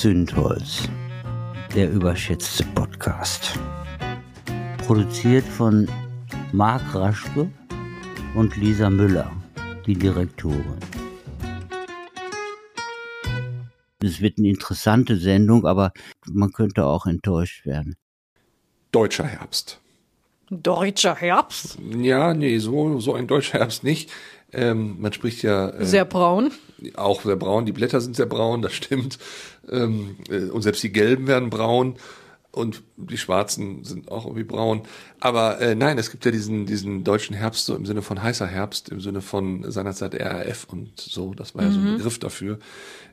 Zündholz, der überschätzte Podcast. Produziert von Marc Raschke und Lisa Müller, die Direktorin. Es wird eine interessante Sendung, aber man könnte auch enttäuscht werden. Deutscher Herbst. Deutscher Herbst? Ja, nee, so, so ein deutscher Herbst nicht. Ähm, man spricht ja. Äh, sehr braun. Auch sehr braun. Die Blätter sind sehr braun, das stimmt. Ähm, äh, und selbst die gelben werden braun und die Schwarzen sind auch irgendwie braun. Aber äh, nein, es gibt ja diesen, diesen deutschen Herbst so im Sinne von heißer Herbst, im Sinne von seinerzeit RAF und so. Das war ja so ein mhm. Begriff dafür.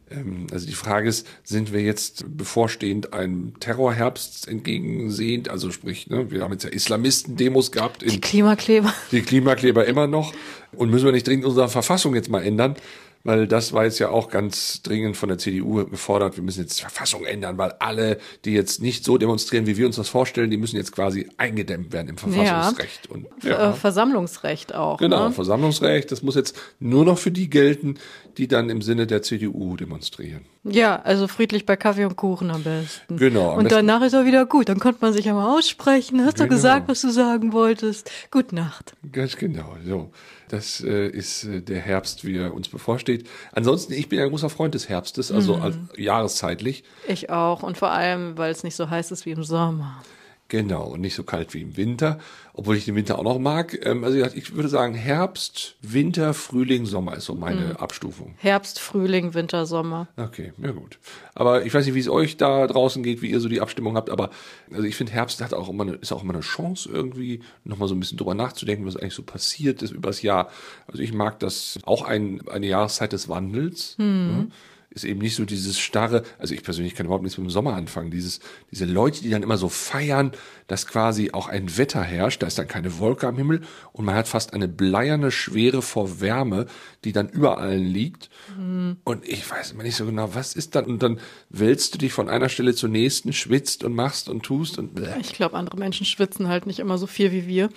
Ähm, also die Frage ist, sind wir jetzt bevorstehend einem Terrorherbst entgegensehend? Also sprich, ne, wir haben jetzt ja Islamisten-Demos gehabt. die Klimakleber. Die Klimakleber immer noch. Und müssen wir nicht dringend unsere Verfassung jetzt mal ändern? Weil das war jetzt ja auch ganz dringend von der CDU gefordert. Wir müssen jetzt die Verfassung ändern, weil alle, die jetzt nicht so demonstrieren, wie wir uns das vorstellen, die müssen jetzt quasi eingedämmt werden im Verfassungsrecht. Ja. Und, ja. Versammlungsrecht auch. Genau, ne? Versammlungsrecht. Das muss jetzt nur noch für die gelten, die dann im Sinne der CDU demonstrieren. Ja, also friedlich bei Kaffee und Kuchen am besten. Genau. Am und besten danach ist er wieder gut. Dann konnte man sich einmal aussprechen. Hast genau. du gesagt, was du sagen wolltest? Gute Nacht. Ganz genau. So. Das äh, ist äh, der Herbst, wie er uns bevorsteht. Ansonsten, ich bin ein großer Freund des Herbstes, also mhm. jahreszeitlich. Ich auch. Und vor allem, weil es nicht so heiß ist wie im Sommer. Genau, und nicht so kalt wie im Winter, obwohl ich den Winter auch noch mag. Ähm, also ich würde sagen, Herbst, Winter, Frühling, Sommer ist so meine mhm. Abstufung. Herbst, Frühling, Winter, Sommer. Okay, ja gut. Aber ich weiß nicht, wie es euch da draußen geht, wie ihr so die Abstimmung habt, aber also ich finde, Herbst hat auch immer eine, ist auch immer eine Chance, irgendwie nochmal so ein bisschen drüber nachzudenken, was eigentlich so passiert ist übers Jahr. Also ich mag das auch ein, eine Jahreszeit des Wandels. Mhm. Ja ist eben nicht so dieses starre, also ich persönlich kann überhaupt nichts mit dem Sommer anfangen, dieses, diese Leute, die dann immer so feiern, dass quasi auch ein Wetter herrscht, da ist dann keine Wolke am Himmel und man hat fast eine bleierne Schwere vor Wärme, die dann über allen liegt. Mhm. Und ich weiß immer nicht so genau, was ist dann? Und dann wälzt du dich von einer Stelle zur nächsten, schwitzt und machst und tust und. Bleh. Ich glaube, andere Menschen schwitzen halt nicht immer so viel wie wir.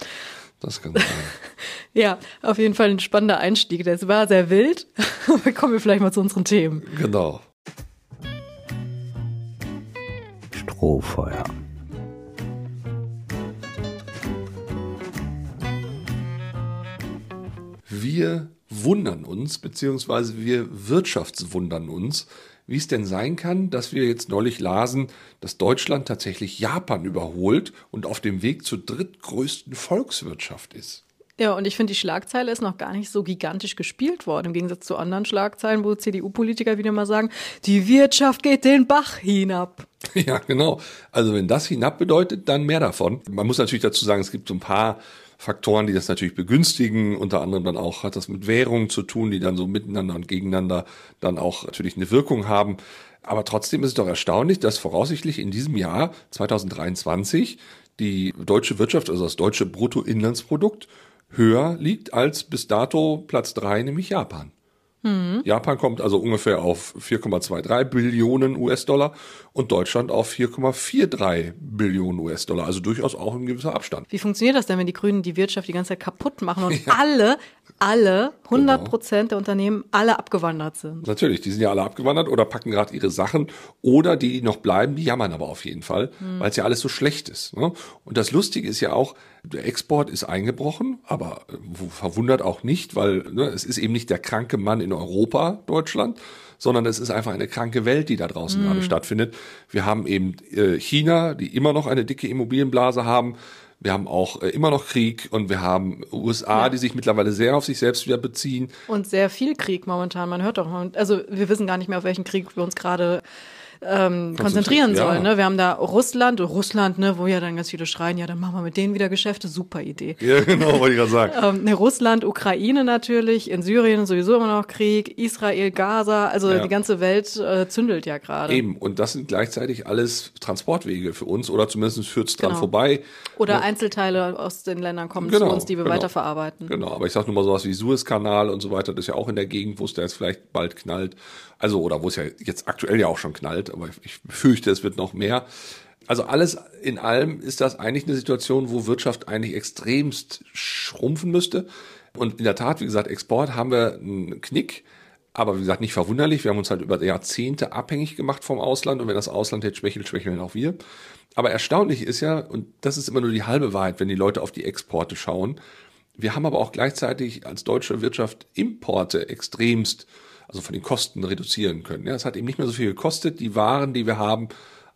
Das kann sein. ja, auf jeden Fall ein spannender Einstieg. Das war sehr wild. Aber kommen wir vielleicht mal zu unseren Themen. Genau. Strohfeuer. Wir wundern uns, beziehungsweise wir wirtschaftswundern uns, wie es denn sein kann, dass wir jetzt neulich lasen, dass Deutschland tatsächlich Japan überholt und auf dem Weg zur drittgrößten Volkswirtschaft ist. Ja, und ich finde, die Schlagzeile ist noch gar nicht so gigantisch gespielt worden, im Gegensatz zu anderen Schlagzeilen, wo CDU-Politiker wieder mal sagen, die Wirtschaft geht den Bach hinab. Ja, genau. Also wenn das hinab bedeutet, dann mehr davon. Man muss natürlich dazu sagen, es gibt so ein paar Faktoren, die das natürlich begünstigen. Unter anderem dann auch hat das mit Währungen zu tun, die dann so miteinander und gegeneinander dann auch natürlich eine Wirkung haben. Aber trotzdem ist es doch erstaunlich, dass voraussichtlich in diesem Jahr 2023 die deutsche Wirtschaft, also das deutsche Bruttoinlandsprodukt, höher liegt als bis dato Platz drei, nämlich Japan. Mhm. Japan kommt also ungefähr auf 4,23 Billionen US-Dollar und Deutschland auf 4,43 Billionen US-Dollar. Also durchaus auch ein gewisser Abstand. Wie funktioniert das denn, wenn die Grünen die Wirtschaft die ganze Zeit kaputt machen und ja. alle, alle, 100 Prozent genau. der Unternehmen alle abgewandert sind? Natürlich, die sind ja alle abgewandert oder packen gerade ihre Sachen oder die, die noch bleiben, die jammern aber auf jeden Fall, mhm. weil es ja alles so schlecht ist. Ne? Und das Lustige ist ja auch, der Export ist eingebrochen, aber äh, verwundert auch nicht, weil ne, es ist eben nicht der kranke Mann in Europa, Deutschland, sondern es ist einfach eine kranke Welt, die da draußen mm. gerade stattfindet. Wir haben eben äh, China, die immer noch eine dicke Immobilienblase haben. Wir haben auch äh, immer noch Krieg und wir haben USA, ja. die sich mittlerweile sehr auf sich selbst wieder beziehen. Und sehr viel Krieg momentan. Man hört doch, also wir wissen gar nicht mehr, auf welchen Krieg wir uns gerade ähm, konzentrieren ja. sollen. Ne? Wir haben da Russland, Russland, ne, wo ja dann ganz viele schreien, ja, dann machen wir mit denen wieder Geschäfte, super Idee. Ja, genau, wollte ich gerade sagen. ähm, ne, Russland, Ukraine natürlich, in Syrien sowieso immer noch Krieg, Israel, Gaza, also ja. die ganze Welt äh, zündelt ja gerade. Eben, und das sind gleichzeitig alles Transportwege für uns oder zumindest führt es dran genau. vorbei. Oder ja. Einzelteile aus den Ländern kommen genau, zu uns, die wir genau. weiterverarbeiten. Genau, aber ich sag nur mal sowas wie Suezkanal und so weiter, das ist ja auch in der Gegend, wo es da jetzt vielleicht bald knallt. Also, oder wo es ja jetzt aktuell ja auch schon knallt, aber ich befürchte, es wird noch mehr. Also alles in allem ist das eigentlich eine Situation, wo Wirtschaft eigentlich extremst schrumpfen müsste. Und in der Tat, wie gesagt, Export haben wir einen Knick. Aber wie gesagt, nicht verwunderlich. Wir haben uns halt über Jahrzehnte abhängig gemacht vom Ausland. Und wenn das Ausland jetzt schwächelt, schwächeln auch wir. Aber erstaunlich ist ja, und das ist immer nur die halbe Wahrheit, wenn die Leute auf die Exporte schauen. Wir haben aber auch gleichzeitig als deutsche Wirtschaft Importe extremst, also von den Kosten reduzieren können. Ja, es hat eben nicht mehr so viel gekostet, die Waren, die wir haben,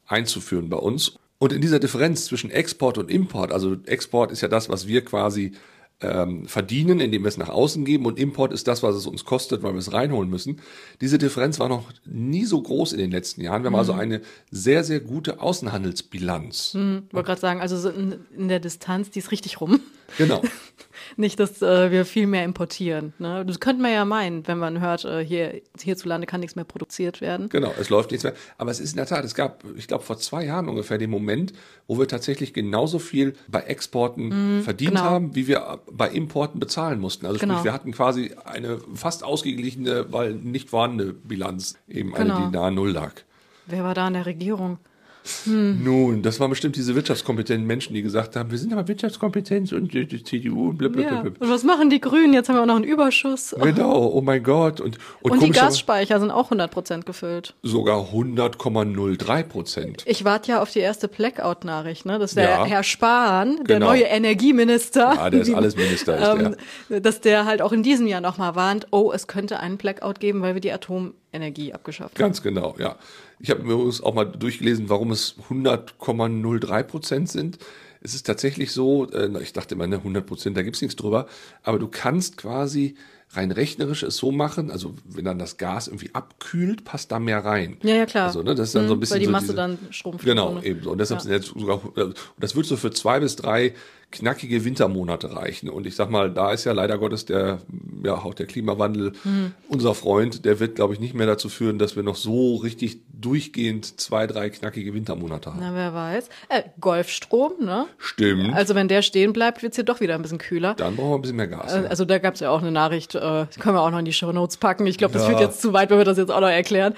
einzuführen bei uns. Und in dieser Differenz zwischen Export und Import, also Export ist ja das, was wir quasi ähm, verdienen, indem wir es nach außen geben und Import ist das, was es uns kostet, weil wir es reinholen müssen. Diese Differenz war noch nie so groß in den letzten Jahren. Wir haben also mhm. also eine sehr, sehr gute Außenhandelsbilanz. Mhm, wollte gerade sagen, also in, in der Distanz, die ist richtig rum. Genau. Nicht, dass äh, wir viel mehr importieren. Ne? Das könnte man ja meinen, wenn man hört, äh, hier hierzulande kann nichts mehr produziert werden. Genau, es läuft nichts mehr. Aber es ist in der Tat, es gab, ich glaube, vor zwei Jahren ungefähr den Moment, wo wir tatsächlich genauso viel bei Exporten mm, verdient genau. haben, wie wir bei Importen bezahlen mussten. Also genau. sprich, wir hatten quasi eine fast ausgeglichene, weil nicht vorhandene Bilanz, eben genau. eine, die nahe Null lag. Wer war da in der Regierung? Hm. Nun, das waren bestimmt diese wirtschaftskompetenten Menschen, die gesagt haben, wir sind aber wirtschaftskompetent und die, die CDU und blablabla. Ja. Und was machen die Grünen? Jetzt haben wir auch noch einen Überschuss. Genau, oh mein Gott. Und, und, und die Gasspeicher sind auch 100 Prozent gefüllt. Sogar 100,03 Prozent. Ich warte ja auf die erste Blackout-Nachricht, ne? Das wäre ja. Herr Spahn, der genau. neue Energieminister. Ja, der ist alles Minister. Ist ähm, der. Dass der halt auch in diesem Jahr nochmal warnt, oh, es könnte einen Blackout geben, weil wir die Atomenergie abgeschafft. Ganz genau, ja. Ich habe mir übrigens auch mal durchgelesen, warum es 100,03 Prozent sind. Es ist tatsächlich so, äh, ich dachte immer, ne, 100 Prozent, da gibt's nichts drüber, aber du kannst quasi rein rechnerisch es so machen, also wenn dann das Gas irgendwie abkühlt, passt da mehr rein. Ja, ja, klar. Also, ne, das ist dann mhm, so ein bisschen weil die so Masse diese, dann schrumpft. Genau, eben so. Und deshalb ja. sind jetzt sogar, das wird so für zwei bis drei knackige Wintermonate reichen. Und ich sag mal, da ist ja leider Gottes der, ja, auch der Klimawandel mhm. unser Freund. Der wird, glaube ich, nicht mehr dazu führen, dass wir noch so richtig durchgehend zwei, drei knackige Wintermonate haben. Na, wer weiß. Äh, Golfstrom, ne? Stimmt. Also wenn der stehen bleibt, wird's hier doch wieder ein bisschen kühler. Dann brauchen wir ein bisschen mehr Gas. Äh, ja. Also da gab's ja auch eine Nachricht, äh, können wir auch noch in die Show Notes packen. Ich glaube, das ja. führt jetzt zu weit, wenn wir das jetzt auch noch erklären.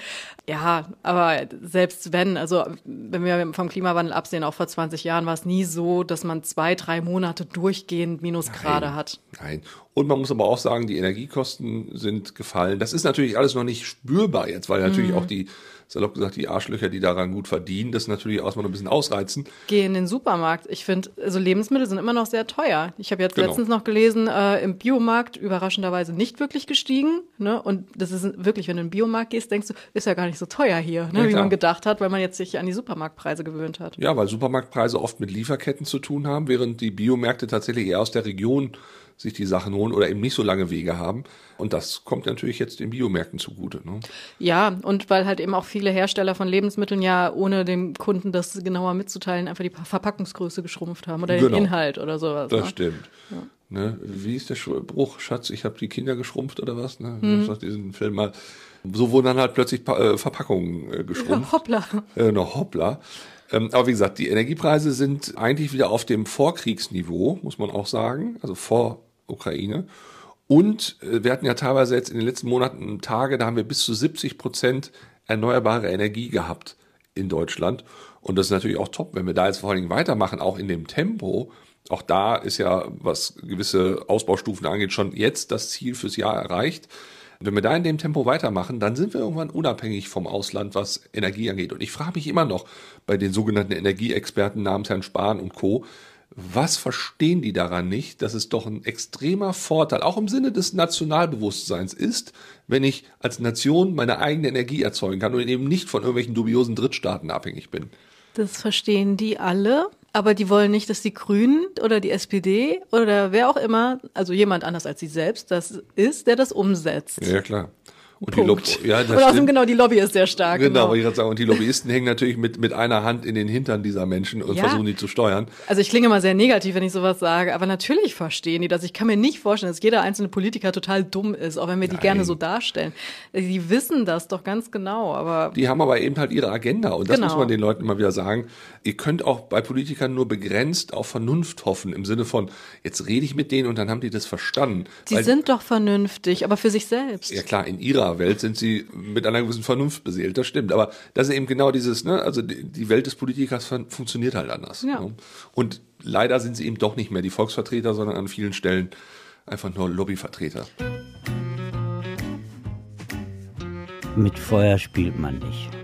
Ja, aber selbst wenn, also wenn wir vom Klimawandel absehen, auch vor 20 Jahren war es nie so, dass man zwei, drei Monate durchgehend Minusgrade hat. Nein. Und man muss aber auch sagen, die Energiekosten sind gefallen. Das ist natürlich alles noch nicht spürbar jetzt, weil natürlich mhm. auch die salopp gesagt, die Arschlöcher, die daran gut verdienen, das natürlich auch mal ein bisschen ausreizen. Geh in den Supermarkt. Ich finde, also Lebensmittel sind immer noch sehr teuer. Ich habe jetzt genau. letztens noch gelesen, äh, im Biomarkt überraschenderweise nicht wirklich gestiegen. Ne? Und das ist wirklich, wenn du in den Biomarkt gehst, denkst du, ist ja gar nicht so teuer hier, ne? Ja, wie man gedacht hat, weil man jetzt sich an die Supermarktpreise gewöhnt hat. Ja, weil Supermarktpreise oft mit Lieferketten zu tun haben, während die Biomärkte tatsächlich eher aus der Region sich die Sachen holen oder eben nicht so lange Wege haben. Und das kommt natürlich jetzt den Biomärkten zugute. Ne? Ja, und weil halt eben auch viele Hersteller von Lebensmitteln ja ohne dem Kunden das genauer mitzuteilen einfach die Verpackungsgröße geschrumpft haben oder genau. den Inhalt oder sowas. Das ne? stimmt. Ja. Ne? Wie ist der Spruch, Schatz, ich habe die Kinder geschrumpft oder was? Ne? Hm. Ich diesen Film mal. So wurden dann halt plötzlich äh, Verpackungen äh, geschrumpft. Ja, hoppla. Äh, noch hoppla. Ähm, aber wie gesagt, die Energiepreise sind eigentlich wieder auf dem Vorkriegsniveau, muss man auch sagen, also vor Ukraine. Und äh, wir hatten ja teilweise jetzt in den letzten Monaten Tage, da haben wir bis zu 70 Prozent erneuerbare Energie gehabt in Deutschland. Und das ist natürlich auch top, wenn wir da jetzt vor allen Dingen weitermachen, auch in dem Tempo. Auch da ist ja, was gewisse Ausbaustufen angeht, schon jetzt das Ziel fürs Jahr erreicht. Wenn wir da in dem Tempo weitermachen, dann sind wir irgendwann unabhängig vom Ausland, was Energie angeht. Und ich frage mich immer noch bei den sogenannten Energieexperten namens Herrn Spahn und Co., was verstehen die daran nicht, dass es doch ein extremer Vorteil, auch im Sinne des Nationalbewusstseins ist, wenn ich als Nation meine eigene Energie erzeugen kann und eben nicht von irgendwelchen dubiosen Drittstaaten abhängig bin? Das verstehen die alle, aber die wollen nicht, dass die Grünen oder die SPD oder wer auch immer, also jemand anders als sie selbst, das ist, der das umsetzt. Ja, klar. Und Punkt. die ja, das und außerdem genau, die Lobby ist sehr stark. Genau, genau. ich gerade sagen. Und die Lobbyisten hängen natürlich mit, mit einer Hand in den Hintern dieser Menschen und ja. versuchen die zu steuern. Also ich klinge mal sehr negativ, wenn ich sowas sage, aber natürlich verstehen die das. Ich kann mir nicht vorstellen, dass jeder einzelne Politiker total dumm ist, auch wenn wir die Nein. gerne so darstellen. Die wissen das doch ganz genau, aber. Die haben aber eben halt ihre Agenda und das genau. muss man den Leuten immer wieder sagen. Ihr könnt auch bei Politikern nur begrenzt auf Vernunft hoffen, im Sinne von, jetzt rede ich mit denen und dann haben die das verstanden. Sie sind doch vernünftig, aber für sich selbst. Ja klar, in ihrer ihrer Welt sind sie mit einer gewissen Vernunft beseelt, das stimmt. Aber das ist eben genau dieses, ne, also die Welt des Politikers funktioniert halt anders. Ja. Ne? Und leider sind sie eben doch nicht mehr die Volksvertreter, sondern an vielen Stellen einfach nur Lobbyvertreter. Mit Feuer spielt man nicht.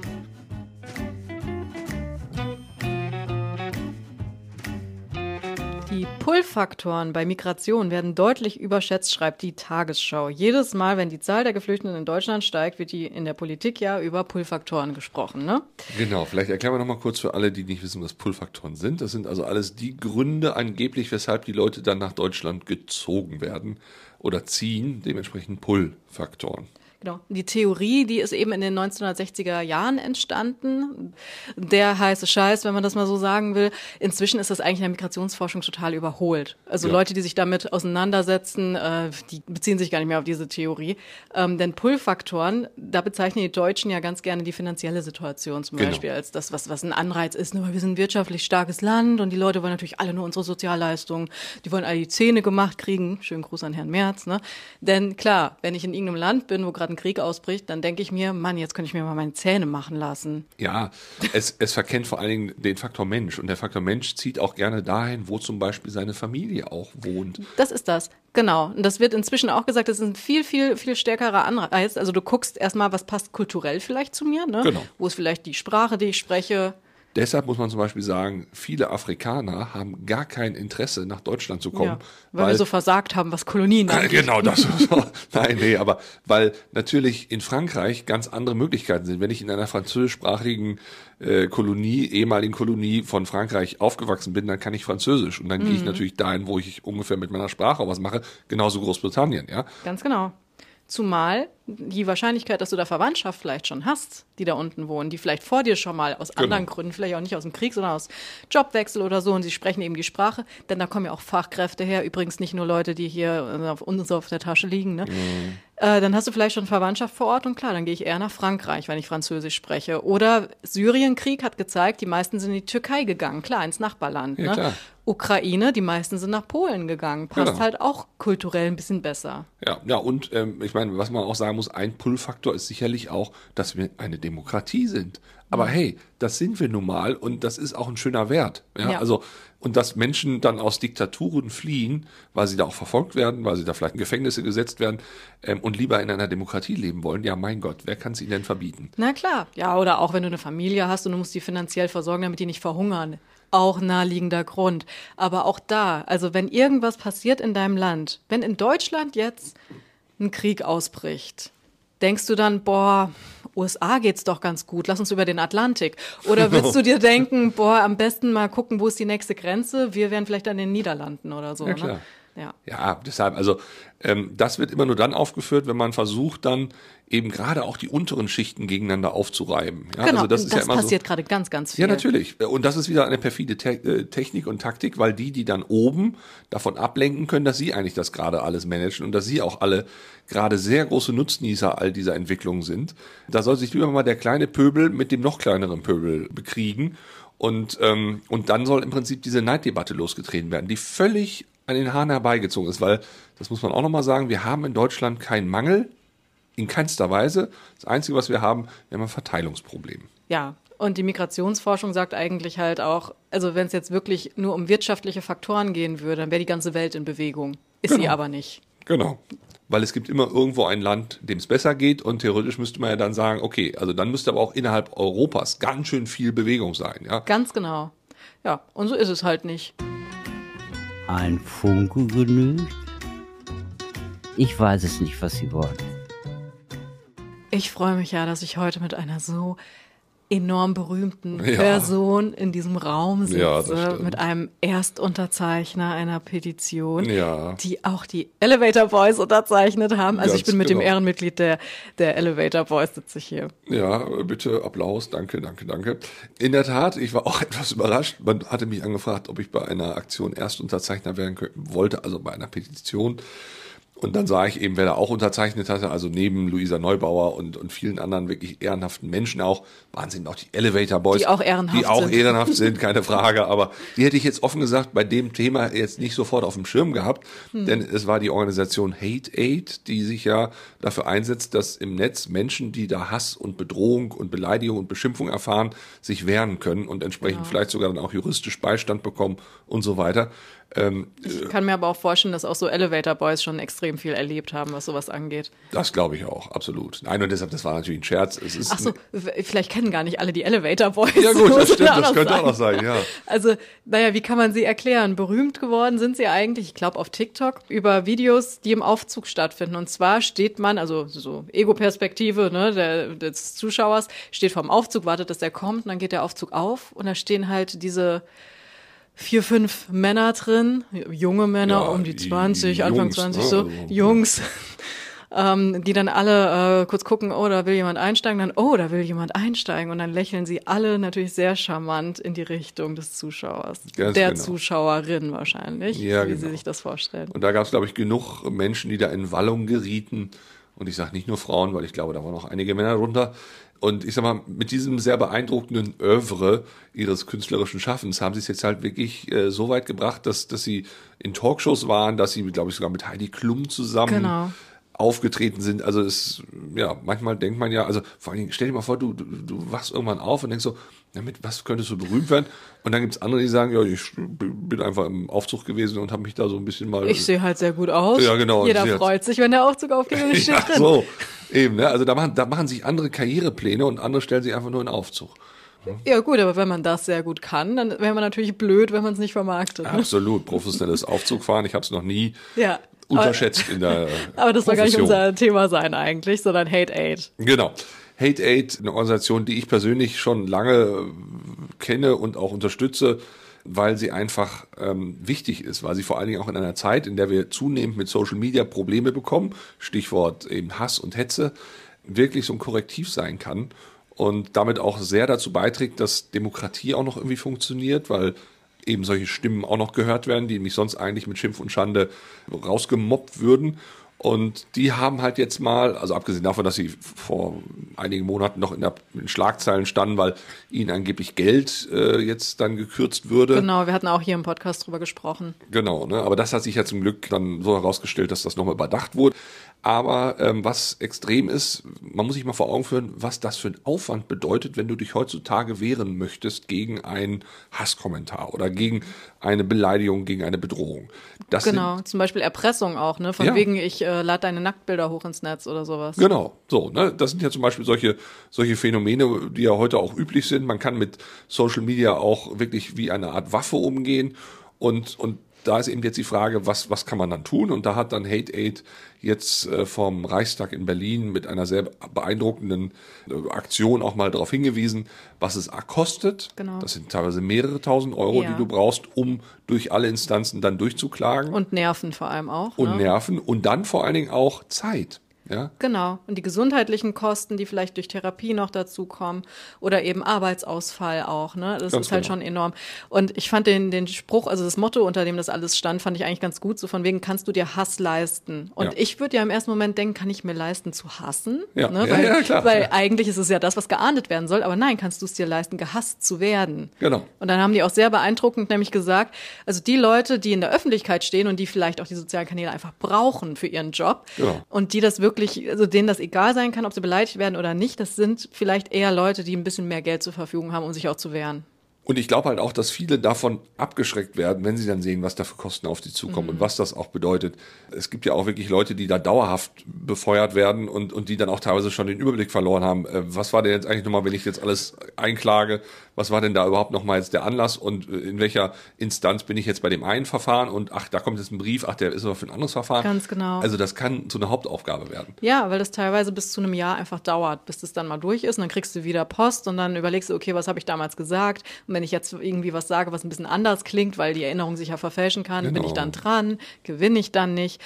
Die Pull-Faktoren bei Migration werden deutlich überschätzt, schreibt die Tagesschau. Jedes Mal, wenn die Zahl der Geflüchteten in Deutschland steigt, wird die in der Politik ja über Pull-Faktoren gesprochen, ne? Genau, vielleicht erklären wir nochmal kurz für alle, die nicht wissen, was Pull-Faktoren sind. Das sind also alles die Gründe angeblich, weshalb die Leute dann nach Deutschland gezogen werden oder ziehen, dementsprechend Pull-Faktoren. Genau. Die Theorie, die ist eben in den 1960er Jahren entstanden. Der heiße Scheiß, wenn man das mal so sagen will. Inzwischen ist das eigentlich in der Migrationsforschung total überholt. Also ja. Leute, die sich damit auseinandersetzen, äh, die beziehen sich gar nicht mehr auf diese Theorie. Ähm, denn Pull-Faktoren, da bezeichnen die Deutschen ja ganz gerne die finanzielle Situation zum genau. Beispiel als das, was, was ein Anreiz ist. Weil wir sind ein wirtschaftlich starkes Land und die Leute wollen natürlich alle nur unsere Sozialleistungen. Die wollen alle die Zähne gemacht kriegen. Schönen Gruß an Herrn Merz. Ne? Denn klar, wenn ich in irgendeinem Land bin, wo gerade ein Krieg ausbricht, dann denke ich mir, Mann, jetzt könnte ich mir mal meine Zähne machen lassen. Ja, es, es verkennt vor allen Dingen den Faktor Mensch. Und der Faktor Mensch zieht auch gerne dahin, wo zum Beispiel seine Familie auch wohnt. Das ist das. Genau. Und das wird inzwischen auch gesagt, das ist ein viel, viel, viel stärkerer Anreiz. Also du guckst erstmal, was passt kulturell vielleicht zu mir, ne? Genau. Wo ist vielleicht die Sprache, die ich spreche, Deshalb muss man zum Beispiel sagen, viele Afrikaner haben gar kein Interesse, nach Deutschland zu kommen. Ja, weil, weil, wir so versagt haben, was Kolonien angeht. Genau, das. nein, nee, aber weil natürlich in Frankreich ganz andere Möglichkeiten sind. Wenn ich in einer französischsprachigen äh, Kolonie, ehemaligen Kolonie von Frankreich aufgewachsen bin, dann kann ich Französisch. Und dann mhm. gehe ich mhm. natürlich dahin, wo ich ungefähr mit meiner Sprache was mache, genauso Großbritannien, ja. Ganz genau. Zumal die Wahrscheinlichkeit, dass du da Verwandtschaft vielleicht schon hast, die da unten wohnen, die vielleicht vor dir schon mal aus genau. anderen Gründen, vielleicht auch nicht aus dem Krieg, sondern aus Jobwechsel oder so und sie sprechen eben die Sprache, denn da kommen ja auch Fachkräfte her, übrigens nicht nur Leute, die hier auf uns auf der Tasche liegen, ne? Mhm. Äh, dann hast du vielleicht schon Verwandtschaft vor Ort und klar, dann gehe ich eher nach Frankreich, wenn ich Französisch spreche. Oder Syrienkrieg hat gezeigt, die meisten sind in die Türkei gegangen, klar, ins Nachbarland. Ja, ne? Ukraine, die meisten sind nach Polen gegangen. Passt genau. halt auch kulturell ein bisschen besser. Ja, ja, und ähm, ich meine, was man auch sagen muss, ein Pull-Faktor ist sicherlich auch, dass wir eine Demokratie sind. Aber hey, das sind wir nun mal und das ist auch ein schöner Wert. Ja? ja? Also, und dass Menschen dann aus Diktaturen fliehen, weil sie da auch verfolgt werden, weil sie da vielleicht in Gefängnisse gesetzt werden ähm, und lieber in einer Demokratie leben wollen, ja mein Gott, wer kann es ihnen denn verbieten? Na klar, ja, oder auch wenn du eine Familie hast und du musst die finanziell versorgen, damit die nicht verhungern auch naheliegender Grund. Aber auch da, also wenn irgendwas passiert in deinem Land, wenn in Deutschland jetzt ein Krieg ausbricht, denkst du dann, boah, USA geht's doch ganz gut, lass uns über den Atlantik. Oder würdest du dir denken, boah, am besten mal gucken, wo ist die nächste Grenze? Wir wären vielleicht an den Niederlanden oder so. Ja, ne? Ja. ja, deshalb, also ähm, das wird immer nur dann aufgeführt, wenn man versucht, dann eben gerade auch die unteren Schichten gegeneinander aufzureiben. Ja, genau, also das, ist das ja passiert so, gerade ganz, ganz viel. Ja, natürlich. Und das ist wieder eine perfide Te äh, Technik und Taktik, weil die, die dann oben davon ablenken können, dass sie eigentlich das gerade alles managen und dass sie auch alle gerade sehr große Nutznießer all dieser Entwicklungen sind. Da soll sich lieber mal der kleine Pöbel mit dem noch kleineren Pöbel bekriegen. Und, ähm, und dann soll im Prinzip diese Neiddebatte losgetreten werden, die völlig an den Haaren herbeigezogen ist, weil, das muss man auch nochmal sagen, wir haben in Deutschland keinen Mangel, in keinster Weise. Das Einzige, was wir haben, wir haben ein Verteilungsproblem. Ja, und die Migrationsforschung sagt eigentlich halt auch, also wenn es jetzt wirklich nur um wirtschaftliche Faktoren gehen würde, dann wäre die ganze Welt in Bewegung. Ist genau. sie aber nicht. Genau. Weil es gibt immer irgendwo ein Land, dem es besser geht und theoretisch müsste man ja dann sagen, okay, also dann müsste aber auch innerhalb Europas ganz schön viel Bewegung sein, ja? Ganz genau. Ja, und so ist es halt nicht. Ein Funke genügt? Ich weiß es nicht, was Sie wollen. Ich freue mich ja, dass ich heute mit einer so enorm berühmten ja. Person in diesem Raum sitze, ja, mit einem Erstunterzeichner einer Petition, ja. die auch die Elevator Boys unterzeichnet haben. Also Ganz ich bin mit genau. dem Ehrenmitglied der, der Elevator Boys sitze ich hier. Ja, bitte Applaus, danke, danke, danke. In der Tat, ich war auch etwas überrascht. Man hatte mich angefragt, ob ich bei einer Aktion Erstunterzeichner werden wollte, also bei einer Petition. Und dann sah ich eben, wer da auch unterzeichnet hatte, also neben Luisa Neubauer und, und vielen anderen wirklich ehrenhaften Menschen auch, Wahnsinn, auch die Elevator Boys. Die auch ehrenhaft Die auch sind. ehrenhaft sind, keine Frage. Aber die hätte ich jetzt offen gesagt bei dem Thema jetzt nicht sofort auf dem Schirm gehabt, hm. denn es war die Organisation Hate Aid, die sich ja dafür einsetzt, dass im Netz Menschen, die da Hass und Bedrohung und Beleidigung und Beschimpfung erfahren, sich wehren können und entsprechend genau. vielleicht sogar dann auch juristisch Beistand bekommen und so weiter. Ähm, ich kann mir aber auch vorstellen, dass auch so Elevator Boys schon extrem viel erlebt haben, was sowas angeht. Das glaube ich auch, absolut. Nein, und deshalb, das war natürlich ein Scherz. Es Ach so, vielleicht kennen gar nicht alle die Elevator Boys. Ja gut, das stimmt, das könnte auch noch sein, ja. Also, naja, wie kann man sie erklären? Berühmt geworden sind sie eigentlich, ich glaube, auf TikTok über Videos, die im Aufzug stattfinden. Und zwar steht man, also so Ego-Perspektive ne, der, des Zuschauers, steht vorm Aufzug, wartet, dass der kommt, und dann geht der Aufzug auf und da stehen halt diese vier, fünf Männer drin, junge Männer ja, um die 20, die Anfang Jungs, 20 so, ne? Jungs, ähm, die dann alle äh, kurz gucken, oh, da will jemand einsteigen, dann, oh, da will jemand einsteigen und dann lächeln sie alle natürlich sehr charmant in die Richtung des Zuschauers, Ganz der genau. Zuschauerin wahrscheinlich, ja, wie genau. sie sich das vorstellen. Und da gab es, glaube ich, genug Menschen, die da in Wallung gerieten. Und ich sage nicht nur Frauen, weil ich glaube, da waren auch einige Männer drunter, und ich sag mal, mit diesem sehr beeindruckenden Övre ihres künstlerischen Schaffens haben sie es jetzt halt wirklich äh, so weit gebracht, dass, dass sie in Talkshows waren, dass sie, glaube ich, sogar mit Heidi Klum zusammen genau. Aufgetreten sind. Also es, ja, manchmal denkt man ja, also vor allen Dingen, stell dir mal vor, du, du, du wachst irgendwann auf und denkst so, damit was könntest du berühmt werden? Und dann gibt's andere, die sagen, ja, ich bin einfach im Aufzug gewesen und habe mich da so ein bisschen mal. Ich sehe halt sehr gut aus. Ja, genau. Jeder freut sich, wenn der Aufzug aufgeht und ich stehe ja, drin. So, eben, ne? Also da machen, da machen sich andere Karrierepläne und andere stellen sich einfach nur in Aufzug. Ja gut, aber wenn man das sehr gut kann, dann wäre man natürlich blöd, wenn man es nicht vermarktet. Ne? Absolut, professionelles Aufzugfahren. Ich habe es noch nie ja, unterschätzt aber, in der Aber das soll gar nicht unser Thema sein eigentlich, sondern Hate Aid. Genau. Hate Aid, eine Organisation, die ich persönlich schon lange kenne und auch unterstütze, weil sie einfach ähm, wichtig ist, weil sie vor allen Dingen auch in einer Zeit, in der wir zunehmend mit Social Media Probleme bekommen, Stichwort eben Hass und Hetze, wirklich so ein Korrektiv sein kann und damit auch sehr dazu beiträgt, dass Demokratie auch noch irgendwie funktioniert, weil eben solche Stimmen auch noch gehört werden, die mich sonst eigentlich mit Schimpf und Schande rausgemobbt würden. Und die haben halt jetzt mal, also abgesehen davon, dass sie vor einigen Monaten noch in, der, in Schlagzeilen standen, weil ihnen angeblich Geld äh, jetzt dann gekürzt würde. Genau, wir hatten auch hier im Podcast drüber gesprochen. Genau, ne? aber das hat sich ja zum Glück dann so herausgestellt, dass das nochmal überdacht wurde. Aber ähm, was extrem ist, man muss sich mal vor Augen führen, was das für ein Aufwand bedeutet, wenn du dich heutzutage wehren möchtest gegen einen Hasskommentar oder gegen eine Beleidigung, gegen eine Bedrohung. Das genau, sind, zum Beispiel Erpressung auch, ne? Von ja. wegen, ich äh, lade deine Nacktbilder hoch ins Netz oder sowas. Genau, so, ne? Das sind ja zum Beispiel solche, solche Phänomene, die ja heute auch üblich sind. Man kann mit Social Media auch wirklich wie eine Art Waffe umgehen und, und da ist eben jetzt die Frage, was, was kann man dann tun? Und da hat dann Hate Aid jetzt äh, vom Reichstag in Berlin mit einer sehr beeindruckenden äh, Aktion auch mal darauf hingewiesen, was es kostet. Genau. Das sind teilweise mehrere tausend Euro, ja. die du brauchst, um durch alle Instanzen dann durchzuklagen. Und Nerven vor allem auch. Und ne? Nerven und dann vor allen Dingen auch Zeit. Ja? Genau. Und die gesundheitlichen Kosten, die vielleicht durch Therapie noch dazukommen oder eben Arbeitsausfall auch, ne? Das ganz ist halt genau. schon enorm. Und ich fand den, den Spruch, also das Motto, unter dem das alles stand, fand ich eigentlich ganz gut. So von wegen, kannst du dir Hass leisten? Und ja. ich würde ja im ersten Moment denken, kann ich mir leisten zu hassen? Ja, ne? ja, weil, ja klar. Weil eigentlich ist es ja das, was geahndet werden soll. Aber nein, kannst du es dir leisten, gehasst zu werden? Genau. Und dann haben die auch sehr beeindruckend nämlich gesagt, also die Leute, die in der Öffentlichkeit stehen und die vielleicht auch die sozialen Kanäle einfach brauchen für ihren Job genau. und die das wirklich, also denen das egal sein kann, ob sie beleidigt werden oder nicht, das sind vielleicht eher Leute, die ein bisschen mehr Geld zur Verfügung haben, um sich auch zu wehren. Und ich glaube halt auch, dass viele davon abgeschreckt werden, wenn sie dann sehen, was da für Kosten auf sie zukommen mhm. und was das auch bedeutet. Es gibt ja auch wirklich Leute, die da dauerhaft befeuert werden und, und die dann auch teilweise schon den Überblick verloren haben. Äh, was war denn jetzt eigentlich nochmal, wenn ich jetzt alles einklage? Was war denn da überhaupt nochmal jetzt der Anlass und äh, in welcher Instanz bin ich jetzt bei dem einen Verfahren und ach, da kommt jetzt ein Brief, ach, der ist aber für ein anderes Verfahren. Ganz genau. Also das kann zu einer Hauptaufgabe werden. Ja, weil das teilweise bis zu einem Jahr einfach dauert, bis das dann mal durch ist und dann kriegst du wieder Post und dann überlegst du, okay, was habe ich damals gesagt? Und wenn ich jetzt irgendwie was sage, was ein bisschen anders klingt, weil die Erinnerung sich ja verfälschen kann, genau. bin ich dann dran, gewinne ich dann nicht.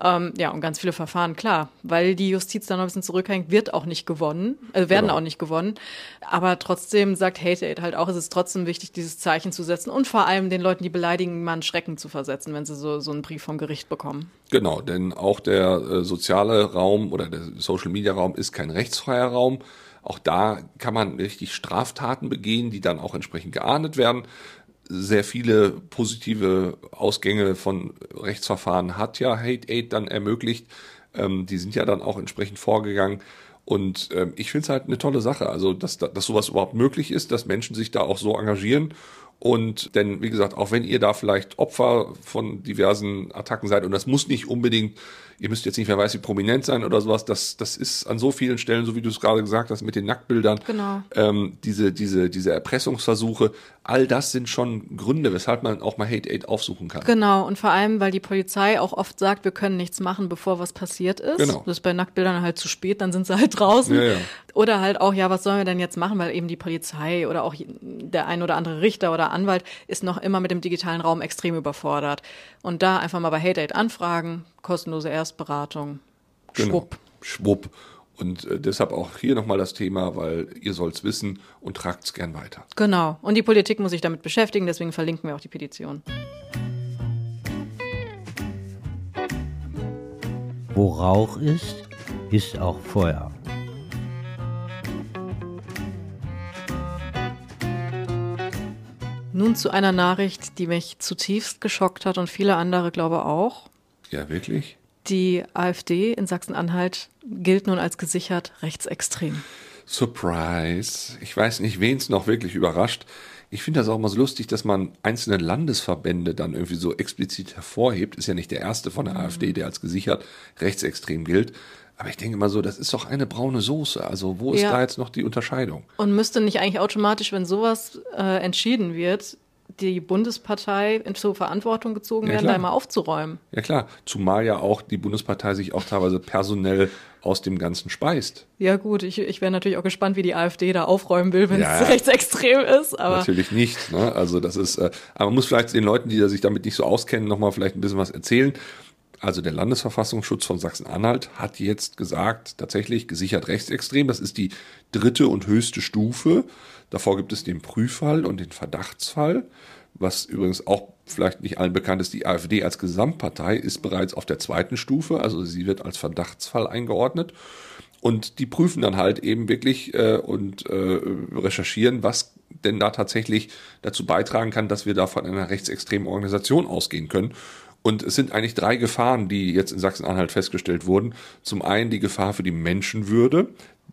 Ähm, ja, und ganz viele Verfahren, klar, weil die Justiz dann noch ein bisschen zurückhängt, wird auch nicht gewonnen, äh, werden genau. auch nicht gewonnen. Aber trotzdem sagt Hate Aid halt auch, es ist trotzdem wichtig, dieses Zeichen zu setzen und vor allem den Leuten, die beleidigen, mal einen Schrecken zu versetzen, wenn sie so, so einen Brief vom Gericht bekommen. Genau, denn auch der äh, soziale Raum oder der Social Media Raum ist kein rechtsfreier Raum. Auch da kann man richtig Straftaten begehen, die dann auch entsprechend geahndet werden. Sehr viele positive Ausgänge von Rechtsverfahren hat ja Hate Aid dann ermöglicht. Ähm, die sind ja dann auch entsprechend vorgegangen. Und ähm, ich finde es halt eine tolle Sache, also dass, dass sowas überhaupt möglich ist, dass Menschen sich da auch so engagieren. Und denn, wie gesagt, auch wenn ihr da vielleicht Opfer von diversen Attacken seid, und das muss nicht unbedingt ihr müsst jetzt nicht mehr weiß wie prominent sein oder sowas. Das, das ist an so vielen Stellen, so wie du es gerade gesagt hast, mit den Nacktbildern. Genau. Ähm, diese, diese, diese Erpressungsversuche, all das sind schon Gründe, weshalb man auch mal Hate Aid aufsuchen kann. Genau. Und vor allem, weil die Polizei auch oft sagt, wir können nichts machen, bevor was passiert ist. Genau. Das ist bei Nacktbildern halt zu spät, dann sind sie halt draußen. Ja, ja. Oder halt auch, ja, was sollen wir denn jetzt machen? Weil eben die Polizei oder auch der ein oder andere Richter oder Anwalt ist noch immer mit dem digitalen Raum extrem überfordert. Und da einfach mal bei Hate Aid anfragen, kostenlose Erstberatung. Schwupp. Genau. Schwupp. Und äh, deshalb auch hier nochmal das Thema, weil ihr sollt's wissen und tragt's gern weiter. Genau. Und die Politik muss sich damit beschäftigen, deswegen verlinken wir auch die Petition. Wo Rauch ist, ist auch Feuer. Nun zu einer Nachricht, die mich zutiefst geschockt hat und viele andere, glaube auch. Ja, wirklich? Die AfD in Sachsen-Anhalt gilt nun als gesichert rechtsextrem. Surprise. Ich weiß nicht, wen es noch wirklich überrascht. Ich finde das auch immer so lustig, dass man einzelne Landesverbände dann irgendwie so explizit hervorhebt. Ist ja nicht der erste von der AfD, der als gesichert rechtsextrem gilt. Aber ich denke mal so, das ist doch eine braune Soße. Also wo ist Ja. da jetzt noch die Unterscheidung? Und müsste nicht eigentlich automatisch, wenn sowas äh, entschieden wird, die Bundespartei zur Verantwortung gezogen Ja, werden, da mal aufzuräumen? Ja klar, zumal ja auch die Bundespartei sich auch teilweise personell aus dem Ganzen speist. Ja gut, ich, ich wäre natürlich auch gespannt, wie die AfD da aufräumen will, wenn Ja. es rechtsextrem ist. Aber Natürlich nicht. Ne? Also das ist, äh, aber man muss vielleicht den Leuten, die da sich damit nicht so auskennen, nochmal vielleicht ein bisschen was erzählen. Also der Landesverfassungsschutz von Sachsen-Anhalt hat jetzt gesagt, tatsächlich gesichert rechtsextrem. Das ist die dritte und höchste Stufe. Davor gibt es den Prüffall und den Verdachtsfall. Was übrigens auch vielleicht nicht allen bekannt ist, die AfD als Gesamtpartei ist bereits auf der zweiten Stufe. Also sie wird als Verdachtsfall eingeordnet. Und die prüfen dann halt eben wirklich äh, und äh, recherchieren, was denn da tatsächlich dazu beitragen kann, dass wir da von einer rechtsextremen Organisation ausgehen können. Und es sind eigentlich drei Gefahren, die jetzt in Sachsen-Anhalt festgestellt wurden. Zum einen die Gefahr für die Menschenwürde,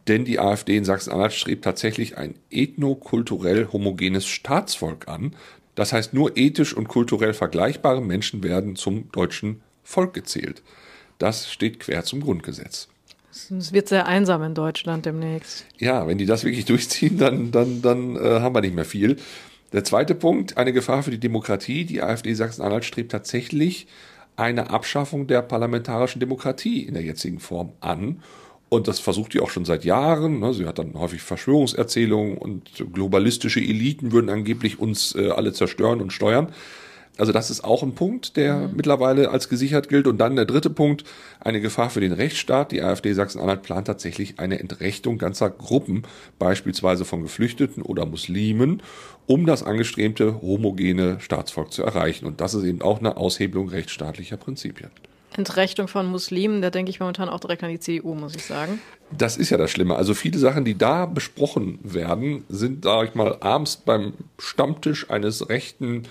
denn die AfD in Sachsen-Anhalt strebt tatsächlich ein ethnokulturell homogenes Staatsvolk an. Das heißt, nur ethisch und kulturell vergleichbare Menschen werden zum deutschen Volk gezählt. Das steht quer zum Grundgesetz. es wird sehr einsam in Deutschland demnächst. Ja, wenn die das wirklich durchziehen, dann, dann, dann äh, haben wir nicht mehr viel. Der zweite Punkt, eine Gefahr für die Demokratie. Die AfD Sachsen-Anhalt strebt tatsächlich eine Abschaffung der parlamentarischen Demokratie in der jetzigen Form an. Und das versucht die auch schon seit Jahren. ne. Sie hat dann häufig Verschwörungserzählungen und globalistische Eliten würden angeblich uns äh, alle zerstören und steuern. Also das ist auch ein Punkt, der mittlerweile als gesichert gilt. Und dann der dritte Punkt, eine Gefahr für den Rechtsstaat. Die AfD Sachsen-Anhalt plant tatsächlich eine Entrechtung ganzer Gruppen, beispielsweise von Geflüchteten oder Muslimen, um das angestrebte homogene Staatsvolk zu erreichen. Und das ist eben auch eine Aushebelung rechtsstaatlicher Prinzipien. Entrechtung von Muslimen, da denke ich momentan auch direkt an die CDU, muss ich sagen. Das ist ja das Schlimme. Also viele Sachen, die da besprochen werden, sind, sag ich mal, abends beim Stammtisch eines rechten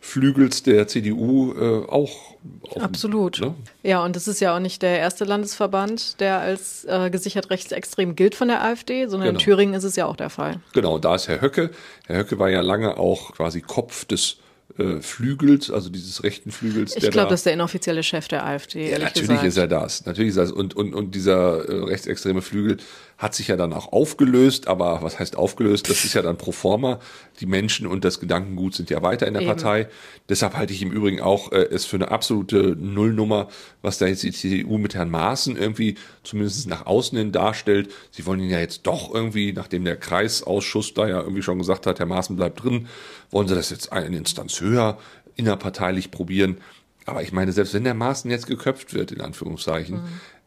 Flügels der CDU äh, auch. Absolut. Ne? Ja, und es ist ja auch nicht der erste Landesverband, der als äh, gesichert rechtsextrem gilt von der AfD, sondern Genau. in Thüringen ist es ja auch der Fall. Genau, da ist Herr Höcke. Herr Höcke war ja lange auch quasi Kopf des äh, Flügels, also dieses rechten Flügels. Ich glaube, da- das ist der inoffizielle Chef der AfD, Ja, natürlich gesagt. ist er das. Natürlich ist er das. Und, und, und dieser äh, rechtsextreme Flügel hat sich ja dann auch aufgelöst. Aber was heißt aufgelöst? Das ist ja dann pro forma. Die Menschen und das Gedankengut sind ja weiter in der Eben. Partei. Deshalb halte ich im Übrigen auch äh, es für eine absolute Nullnummer, was da jetzt die CDU mit Herrn Maaßen irgendwie zumindest nach außen hin darstellt. Sie wollen ihn ja jetzt doch irgendwie, nachdem der Kreisausschuss da ja irgendwie schon gesagt hat, Herr Maaßen bleibt drin, wollen sie das jetzt eine Instanz höher innerparteilich probieren. Aber ich meine, selbst wenn der Maaßen jetzt geköpft wird, in Anführungszeichen,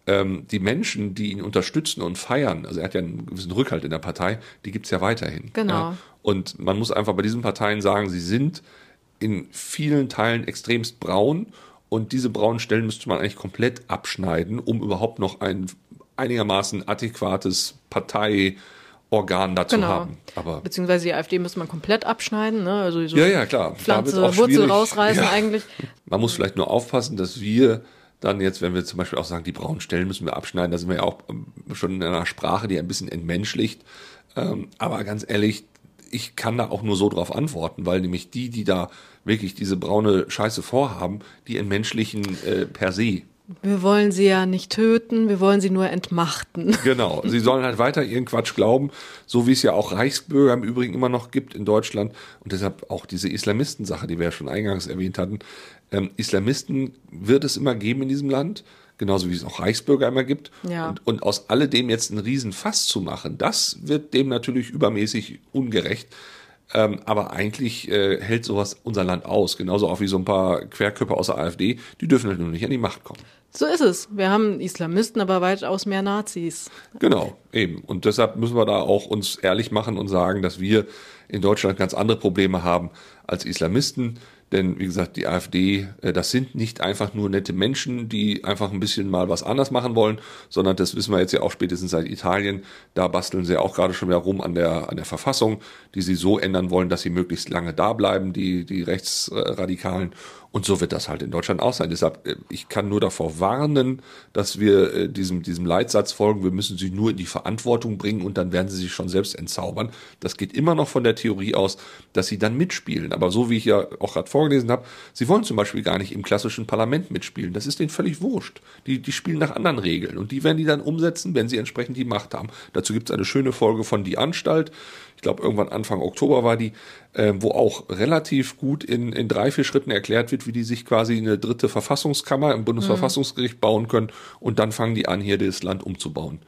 ähm, die Menschen, die ihn unterstützen und feiern, also er hat ja einen gewissen Rückhalt in der Partei, die gibt's ja weiterhin. Genau. Ja. Und man muss einfach bei diesen Parteien sagen, sie sind in vielen Teilen extremst braun und diese braunen Stellen müsste man eigentlich komplett abschneiden, um überhaupt noch ein einigermaßen adäquates Parteiorgan dazu Genau. haben. Aber Beziehungsweise die AfD müsste man komplett abschneiden, ne? Also so ja, ja, klar. Pflanze, Wurzel schwierig. rausreißen Ja. eigentlich. Man muss vielleicht nur aufpassen, dass wir dann jetzt, wenn wir zum Beispiel auch sagen, die braunen Stellen müssen wir abschneiden, da sind wir ja auch ähm, schon in einer Sprache, die ein bisschen entmenschlicht. Ähm, aber ganz ehrlich, ich kann da auch nur so drauf antworten, weil nämlich die, die da wirklich diese braune Scheiße vorhaben, die entmenschlichen äh, per se. Wir wollen sie ja nicht töten, wir wollen sie nur entmachten. Genau, sie sollen halt weiter ihren Quatsch glauben, so wie es ja auch Reichsbürger im Übrigen immer noch gibt in Deutschland und deshalb auch diese Islamistensache, die wir ja schon eingangs erwähnt hatten. Ähm, Islamisten wird es immer geben in diesem Land, genauso wie es auch Reichsbürger immer gibt. Ja. Und, und aus alledem jetzt einen Riesenfass zu machen, das wird dem natürlich übermäßig ungerecht. Ähm, aber eigentlich äh, hält sowas unser Land aus, genauso auch wie so ein paar Querköpfe aus der AfD, die dürfen halt nur nicht an die Macht kommen. So ist es. Wir haben Islamisten, aber weitaus mehr Nazis. Genau, eben. Und deshalb müssen wir da auch uns ehrlich machen und sagen, dass wir in Deutschland ganz andere Probleme haben als Islamisten. Denn wie gesagt, die AfD, äh, das sind nicht einfach nur nette Menschen, die einfach ein bisschen mal was anders machen wollen, sondern das wissen wir jetzt ja auch spätestens seit Italien. Da basteln sie auch gerade schon wieder rum an der, an der Verfassung, die sie so ändern wollen, dass sie möglichst lange da bleiben, die, die Rechtsradikalen. Und so wird das halt in Deutschland auch sein. Deshalb, äh, ich kann nur davor warnen, dass wir äh, diesem, diesem Leitsatz folgen, wir müssen sie nur in die Verantwortung bringen und dann werden sie sich schon selbst entzaubern. Das geht immer noch von der Theorie aus, dass sie dann mitspielen. Aber so wie ich ja auch gerade vorgelesen habe, sie wollen zum Beispiel gar nicht im klassischen Parlament mitspielen. Das ist denen völlig wurscht. Die, die spielen nach anderen Regeln und die werden die dann umsetzen, wenn sie entsprechend die Macht haben. Dazu gibt es eine schöne Folge von Die Anstalt ich glaube irgendwann Anfang Oktober war die, äh, wo auch relativ gut in, in drei, vier Schritten erklärt wird, wie die sich quasi eine dritte Verfassungskammer im Bundesverfassungsgericht bauen können und dann fangen die an, hier das Land umzubauen.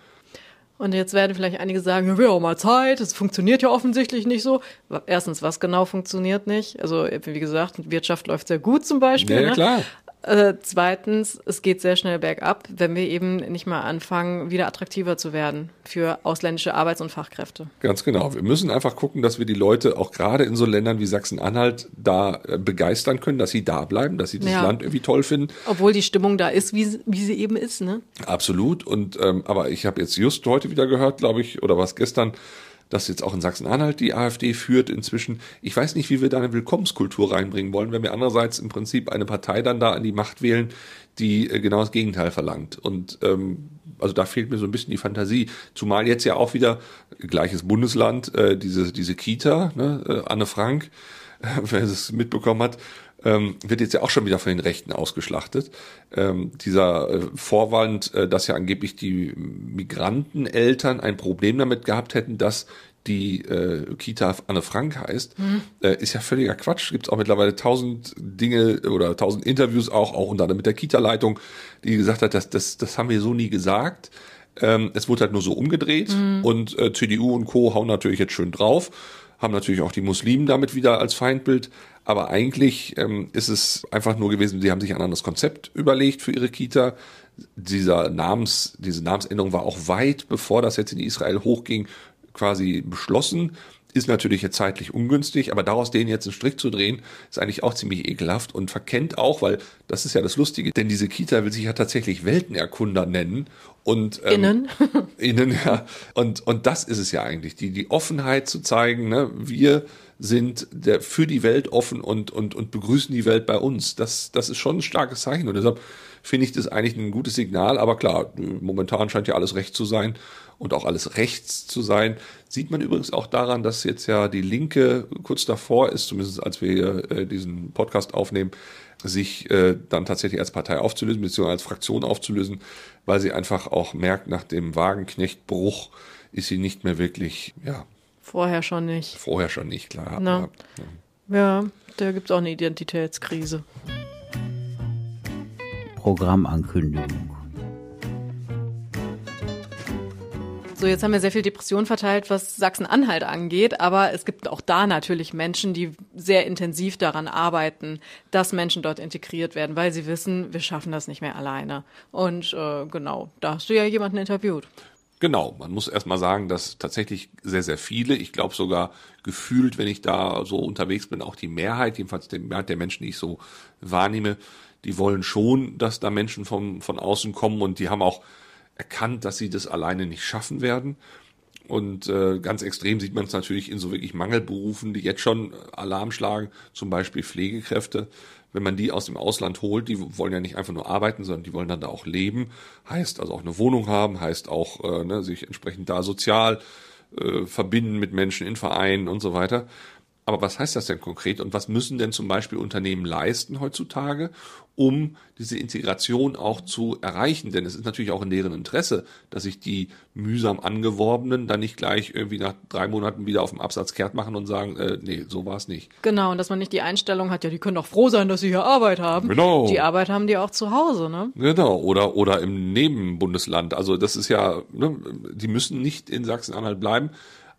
Und jetzt werden vielleicht einige sagen, ja, wäre auch mal Zeit, es funktioniert ja offensichtlich nicht so. Erstens, was genau funktioniert nicht? Also, wie gesagt, Wirtschaft läuft sehr gut zum Beispiel. Ja, ne? klar. Äh, zweitens, es geht sehr schnell bergab, wenn wir eben nicht mal anfangen, wieder attraktiver zu werden für ausländische Arbeits- und Fachkräfte. Ganz genau. Wir müssen einfach gucken, dass wir die Leute auch gerade in so Ländern wie Sachsen-Anhalt da äh, begeistern können, dass sie da bleiben, dass sie das Ja. Land irgendwie toll finden. Obwohl die Stimmung da ist, wie, sie- wie sie eben ist, ne? Absolut. Und ähm, aber ich habe jetzt just heute wieder gehört, glaube ich, oder was gestern, dass jetzt auch in Sachsen-Anhalt die AfD führt inzwischen. Ich weiß nicht, wie wir da eine Willkommenskultur reinbringen wollen, wenn wir andererseits im Prinzip eine Partei dann da an die Macht wählen, die äh, genau das Gegenteil verlangt. Und ähm, also da fehlt mir so ein bisschen die Fantasie. Zumal jetzt ja auch wieder gleiches Bundesland, äh, diese, diese Kita, ne, äh, Anne Frank, wer es mitbekommen hat, ähm, wird jetzt ja auch schon wieder von den Rechten ausgeschlachtet. Ähm, dieser äh, Vorwand, äh, dass ja angeblich die Migranteneltern ein Problem damit gehabt hätten, dass die äh, Kita Anne Frank heißt, äh, ist ja völliger Quatsch. Gibt es auch mittlerweile tausend Dinge oder tausend Interviews auch, auch unter anderem mit der Kita-Leitung, die gesagt hat, dass das, das haben wir so nie gesagt. Ähm, es wurde halt nur so umgedreht und äh, CDU und Co. hauen natürlich jetzt schön drauf, haben natürlich auch die Muslimen damit wieder als Feindbild. Aber eigentlich ähm, ist es einfach nur gewesen, sie haben sich ein anderes Konzept überlegt für ihre Kita. Dieser Namens, diese Namensänderung war auch weit bevor das jetzt in Israel hochging, quasi beschlossen. Ist natürlich jetzt zeitlich ungünstig, aber daraus denen jetzt einen Strick zu drehen, ist eigentlich auch ziemlich ekelhaft und verkennt auch, weil das ist ja das Lustige, denn diese Kita will sich ja tatsächlich Weltenerkunder nennen und ähm, Innen. innen, ja. Und, und das ist es ja eigentlich, die, die Offenheit zu zeigen, ne? wir sind der, für die Welt offen und, und, und begrüßen die Welt bei uns. Das, das ist schon ein starkes Zeichen und deshalb finde ich das eigentlich ein gutes Signal. Aber klar, momentan scheint ja alles recht zu sein und auch alles rechts zu sein. Sieht man übrigens auch daran, dass jetzt ja die Linke kurz davor ist, zumindest als wir hier, äh, diesen Podcast aufnehmen, sich äh, dann tatsächlich als Partei aufzulösen, beziehungsweise als Fraktion aufzulösen, weil sie einfach auch merkt, nach dem Wagenknechtbruch ist sie nicht mehr wirklich, ja, Vorher schon nicht. vorher schon nicht klar. Na. Ja. Ja, da gibt's auch eine Identitätskrise. Programmankündigung. So, jetzt haben wir sehr viel Depression verteilt, was Sachsen-Anhalt angeht, aber es gibt auch da natürlich Menschen, die sehr intensiv daran arbeiten, dass Menschen dort integriert werden, weil sie wissen, wir schaffen das nicht mehr alleine. Und äh, genau, da hast du ja jemanden interviewt. Genau, man muss erstmal sagen, dass tatsächlich sehr, sehr viele, ich glaube sogar gefühlt, wenn ich da so unterwegs bin, auch die Mehrheit, jedenfalls die Mehrheit der Menschen, die ich so wahrnehme, die wollen schon, dass da Menschen vom, von außen kommen und die haben auch erkannt, dass sie das alleine nicht schaffen werden. Und äh, ganz extrem sieht man es natürlich in so wirklich Mangelberufen, die jetzt schon Alarm schlagen, zum Beispiel Pflegekräfte. Wenn man die aus dem Ausland holt, die wollen ja nicht einfach nur arbeiten, sondern die wollen dann da auch leben. Heißt also auch eine Wohnung haben, heißt auch äh, ne, sich entsprechend da sozial äh, verbinden mit Menschen in Vereinen und so weiter. Aber was heißt das denn konkret und was müssen denn zum Beispiel Unternehmen leisten heutzutage, um diese Integration auch zu erreichen? Denn es ist natürlich auch in deren Interesse, dass sich die mühsam Angeworbenen dann nicht gleich irgendwie nach drei Monaten wieder auf dem Absatz kehrt machen und sagen, äh, nee, so war es nicht. Genau, und dass man nicht die Einstellung hat, ja, die können doch froh sein, dass sie hier Arbeit haben. Genau. Die Arbeit haben die auch zu Hause, ne? Genau, oder, oder im Nebenbundesland. Also das ist ja, ne, die müssen nicht in Sachsen-Anhalt bleiben.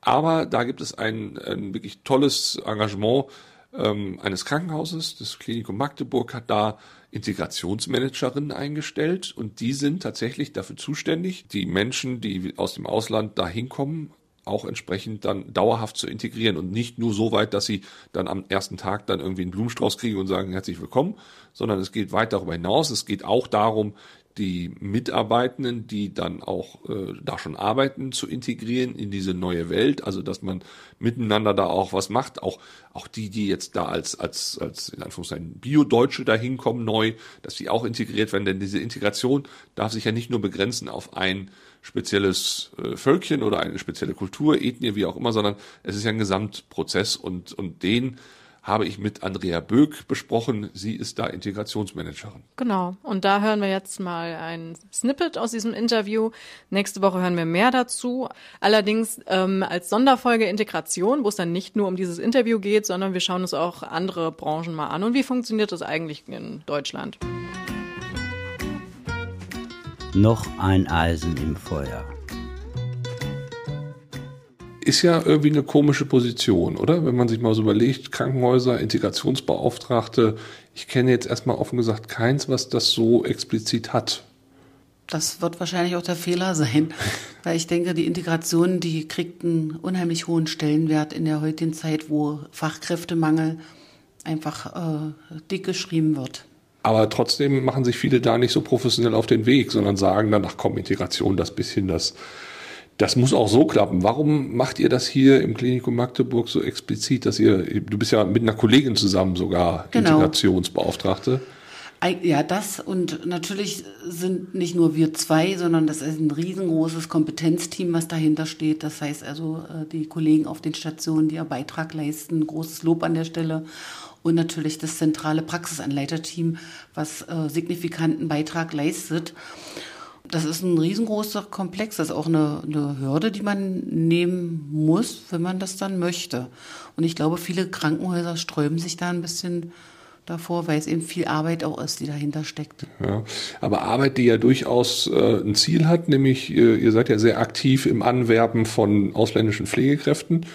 Aber da gibt es ein, ein wirklich tolles Engagement ähm, eines Krankenhauses. Das Klinikum Magdeburg hat da Integrationsmanagerinnen eingestellt und die sind tatsächlich dafür zuständig, die Menschen, die aus dem Ausland da hinkommen, auch entsprechend dann dauerhaft zu integrieren und nicht nur so weit, dass sie dann am ersten Tag dann irgendwie einen Blumenstrauß kriegen und sagen herzlich willkommen, sondern es geht weit darüber hinaus. Es geht auch darum, die Mitarbeitenden, die dann auch äh, da schon arbeiten, zu integrieren in diese neue Welt, also dass man miteinander da auch was macht, auch auch die, die jetzt da als als als in Anführungszeichen Bio-Deutsche da hinkommen neu, dass die auch integriert werden, denn diese Integration darf sich ja nicht nur begrenzen auf ein spezielles äh, Völkchen oder eine spezielle Kultur, Ethnie, wie auch immer, sondern es ist ja ein Gesamtprozess. Und und den habe ich mit Andrea Böck besprochen. Sie ist da Integrationsmanagerin. Genau. Und da hören wir jetzt mal ein Snippet aus diesem Interview. Nächste Woche hören wir mehr dazu. Allerdings ähm, als Sonderfolge Integration, wo es dann nicht nur um dieses Interview geht, sondern wir schauen uns auch andere Branchen mal an. Und wie funktioniert das eigentlich in Deutschland? Noch ein Eisen im Feuer ist ja irgendwie eine komische Position, oder? Wenn man sich mal so überlegt, Krankenhäuser, Integrationsbeauftragte, ich kenne jetzt erstmal offen gesagt keins, was das so explizit hat. Das wird wahrscheinlich auch der Fehler sein, weil ich denke, die Integration, die kriegt einen unheimlich hohen Stellenwert in der heutigen Zeit, wo Fachkräftemangel einfach äh, dick geschrieben wird. Aber trotzdem machen sich viele da nicht so professionell auf den Weg, sondern sagen dann, ach komm, Integration, das bisschen, das das muss auch so klappen. Warum macht ihr das hier im Klinikum Magdeburg so explizit, dass ihr, du bist ja mit einer Kollegin zusammen sogar genau. Integrationsbeauftragte? Ja, das und natürlich sind nicht nur wir zwei, sondern das ist ein riesengroßes Kompetenzteam, was dahinter steht. Das heißt also äh, die Kollegen auf den Stationen, die ihr Beitrag leisten, großes Lob an der Stelle und natürlich das zentrale Praxisanleiterteam, was äh, signifikanten Beitrag leistet das ist ein riesengroßer Komplex, das ist auch eine, eine Hürde, die man nehmen muss, wenn man das dann möchte. Und ich glaube, viele Krankenhäuser sträuben sich da ein bisschen davor, weil es eben viel Arbeit auch ist, die dahinter steckt. Ja, aber Arbeit, die ja durchaus äh, ein Ziel hat, nämlich äh, ihr seid ja sehr aktiv im Anwerben von ausländischen Pflegekräften.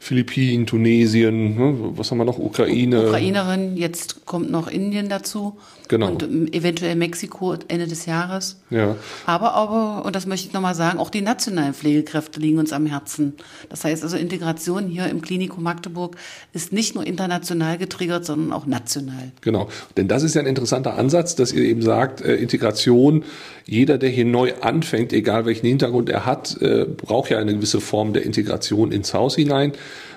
Philippinen, Tunesien, ne, was haben wir noch, Ukraine. Ukrainerin, jetzt kommt noch Indien dazu. Genau. Und ähm, eventuell Mexiko Ende des Jahres. Ja. Aber, aber, und das möchte ich nochmal sagen, auch die nationalen Pflegekräfte liegen uns am Herzen. Das heißt also, Integration hier im Klinikum Magdeburg ist nicht nur international getriggert, sondern auch national. Genau. Denn das ist ja ein interessanter Ansatz, dass ihr eben sagt, äh, Integration, jeder, der hier neu anfängt, egal welchen Hintergrund er hat, äh, braucht ja eine gewisse Form der Integration ins Haus hinein.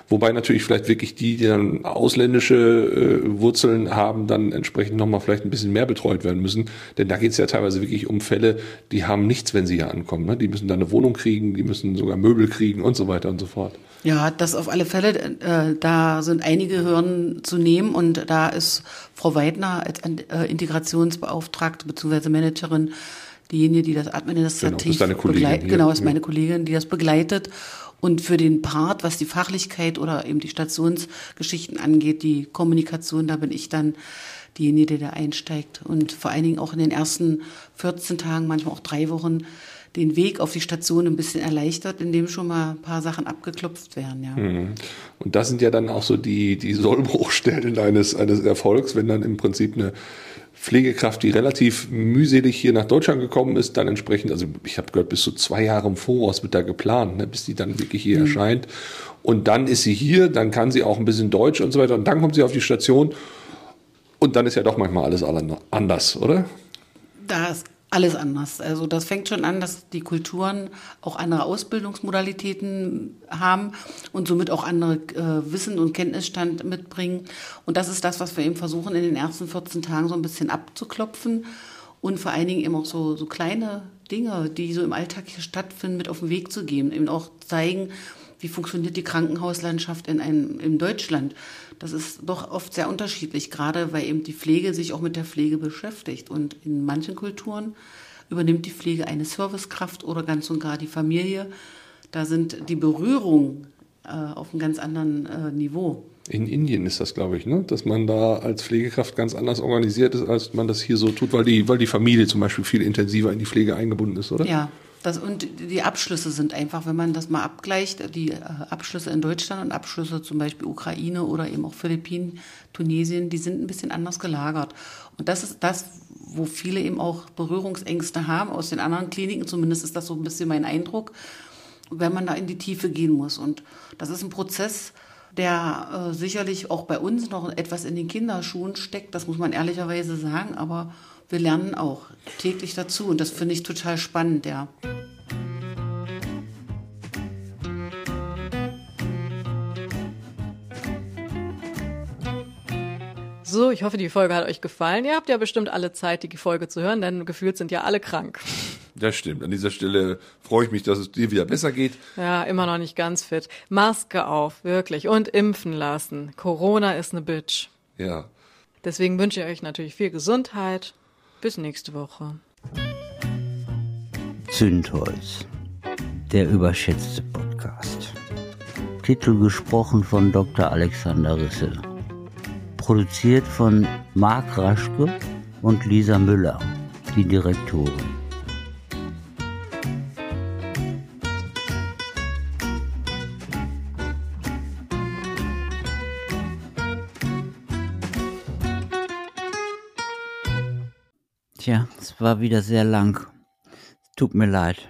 Wobei natürlich vielleicht wirklich die, die dann ausländische äh, Wurzeln haben, dann entsprechend nochmal vielleicht ein bisschen mehr betreut werden müssen. Denn da geht es ja teilweise wirklich um Fälle, die haben nichts, wenn sie hier ankommen. Ne? Die müssen dann eine Wohnung kriegen, die müssen sogar Möbel kriegen und so weiter und so fort. Ja, das auf alle Fälle. Äh, da sind einige Hürden zu nehmen und da ist Frau Weidner als äh, Integrationsbeauftragte bzw. Managerin diejenige, die das administrativ genau, das begleitet. Genau, ist meine Kollegin, die das begleitet und für den Part, was die Fachlichkeit oder eben die Stationsgeschichten angeht, die Kommunikation, da bin ich dann diejenige, der da einsteigt. Und vor allen Dingen auch in den ersten 14 Tagen, manchmal auch drei Wochen, den Weg auf die Station ein bisschen erleichtert, indem schon mal ein paar Sachen abgeklopft werden. Ja. Mhm. Und das sind ja dann auch so die, die Sollbruchstellen eines, eines Erfolgs, wenn dann im Prinzip eine Pflegekraft, die relativ mühselig hier nach Deutschland gekommen ist, dann entsprechend, also ich habe gehört, bis zu zwei Jahre im Voraus wird da geplant, ne, bis die dann wirklich hier mhm. erscheint. Und dann ist sie hier, dann kann sie auch ein bisschen Deutsch und so weiter. Und dann kommt sie auf die Station und dann ist ja doch manchmal alles anders, oder? Das alles anders. Also das fängt schon an, dass die Kulturen auch andere Ausbildungsmodalitäten haben und somit auch andere äh, Wissen und Kenntnisstand mitbringen. Und das ist das, was wir eben versuchen, in den ersten 14 Tagen so ein bisschen abzuklopfen und vor allen Dingen eben auch so, so kleine Dinge, die so im Alltag hier stattfinden, mit auf den Weg zu geben. Eben auch zeigen, wie funktioniert die Krankenhauslandschaft in, einem, in Deutschland. Das ist doch oft sehr unterschiedlich, gerade weil eben die Pflege sich auch mit der Pflege beschäftigt. Und in manchen Kulturen übernimmt die Pflege eine Servicekraft oder ganz und gar die Familie. Da sind die Berührungen äh, auf einem ganz anderen äh, Niveau. In Indien ist das, glaube ich, ne? dass man da als Pflegekraft ganz anders organisiert ist, als man das hier so tut, weil die, weil die Familie zum Beispiel viel intensiver in die Pflege eingebunden ist, oder? Ja, das, und die Abschlüsse sind einfach, wenn man das mal abgleicht, die äh, Abschlüsse in Deutschland und Abschlüsse zum Beispiel Ukraine oder eben auch Philippinen, Tunesien, die sind ein bisschen anders gelagert. Und das ist das, wo viele eben auch Berührungsängste haben aus den anderen Kliniken, zumindest ist das so ein bisschen mein Eindruck, wenn man da in die Tiefe gehen muss. Und das ist ein Prozess, der äh, sicherlich auch bei uns noch etwas in den Kinderschuhen steckt, das muss man ehrlicherweise sagen, aber wir lernen auch täglich dazu und das finde ich total spannend, ja. So, ich hoffe, die Folge hat euch gefallen. Ihr habt ja bestimmt alle Zeit, die Folge zu hören, denn gefühlt sind ja alle krank. Das stimmt. An dieser Stelle freue ich mich, dass es dir wieder besser geht. Ja, immer noch nicht ganz fit. Maske auf, wirklich. Und impfen lassen. Corona ist eine Bitch. Ja. Deswegen wünsche ich euch natürlich viel Gesundheit. Bis nächste Woche. Zündholz. Der überschätzte Podcast. Titel gesprochen von Dr. Alexander Risse. Produziert von Marc Raschke und Lisa Müller, die Direktorin. Tja, es war wieder sehr lang. Tut mir leid.